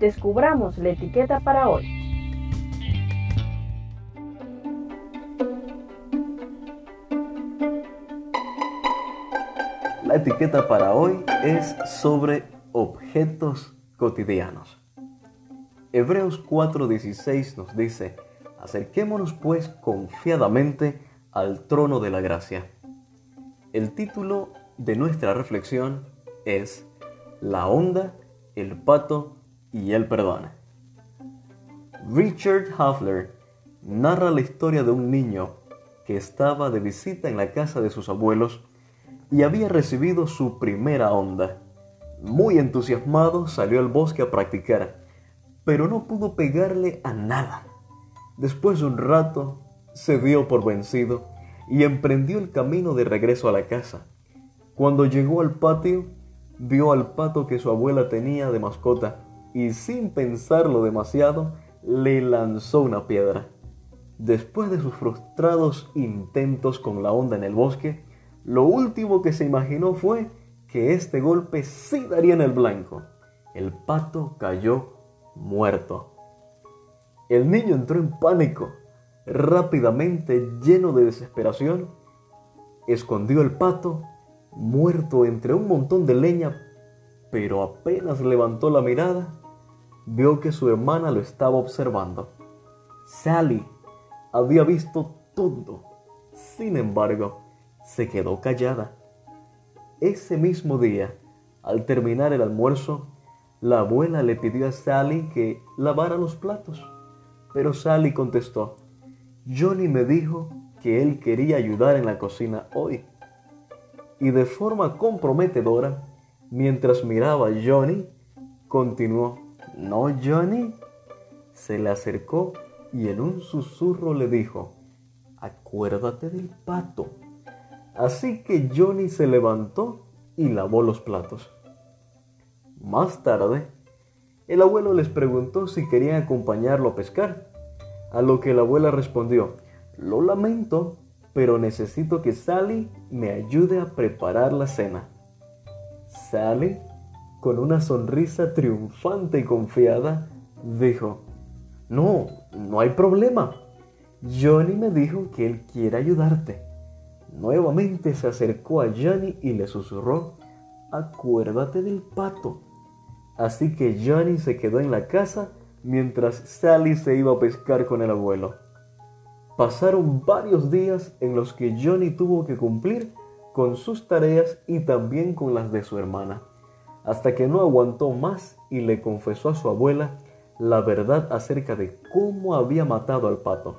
descubramos la etiqueta para hoy. La etiqueta para hoy es sobre objetos cotidianos. Hebreos 4:16 nos dice, acerquémonos pues confiadamente al trono de la gracia. El título de nuestra reflexión es La onda, el pato y el perdón. Richard Hafler narra la historia de un niño que estaba de visita en la casa de sus abuelos y había recibido su primera onda. Muy entusiasmado salió al bosque a practicar, pero no pudo pegarle a nada. Después de un rato, se dio por vencido y emprendió el camino de regreso a la casa. Cuando llegó al patio, vio al pato que su abuela tenía de mascota y sin pensarlo demasiado, le lanzó una piedra. Después de sus frustrados intentos con la onda en el bosque, lo último que se imaginó fue que este golpe sí daría en el blanco. El pato cayó muerto. El niño entró en pánico. Rápidamente, lleno de desesperación, escondió el pato muerto entre un montón de leña, pero apenas levantó la mirada, vio que su hermana lo estaba observando. Sally había visto todo. Sin embargo, se quedó callada. Ese mismo día, al terminar el almuerzo, la abuela le pidió a Sally que lavara los platos, pero Sally contestó, Johnny me dijo que él quería ayudar en la cocina hoy. Y de forma comprometedora, mientras miraba a Johnny, continuó, ¿no, Johnny? Se le acercó y en un susurro le dijo, acuérdate del pato. Así que Johnny se levantó y lavó los platos. Más tarde, el abuelo les preguntó si querían acompañarlo a pescar, a lo que la abuela respondió, lo lamento, pero necesito que Sally me ayude a preparar la cena. Sally, con una sonrisa triunfante y confiada, dijo, no, no hay problema. Johnny me dijo que él quiere ayudarte. Nuevamente se acercó a Johnny y le susurró, acuérdate del pato. Así que Johnny se quedó en la casa mientras Sally se iba a pescar con el abuelo. Pasaron varios días en los que Johnny tuvo que cumplir con sus tareas y también con las de su hermana, hasta que no aguantó más y le confesó a su abuela la verdad acerca de cómo había matado al pato.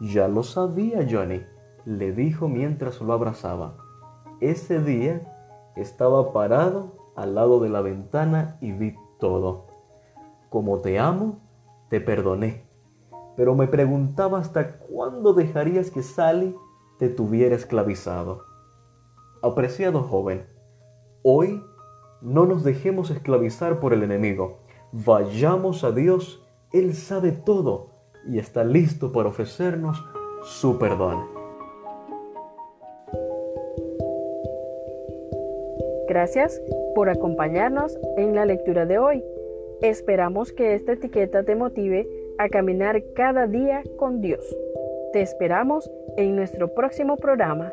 Ya lo sabía Johnny, le dijo mientras lo abrazaba. Ese día estaba parado al lado de la ventana y vi todo. Como te amo, te perdoné, pero me preguntaba hasta cuándo dejarías que Sally te tuviera esclavizado. Apreciado joven, hoy no nos dejemos esclavizar por el enemigo. Vayamos a Dios, Él sabe todo y está listo para ofrecernos su perdón. Gracias por acompañarnos en la lectura de hoy. Esperamos que esta etiqueta te motive a caminar cada día con Dios. Te esperamos en nuestro próximo programa.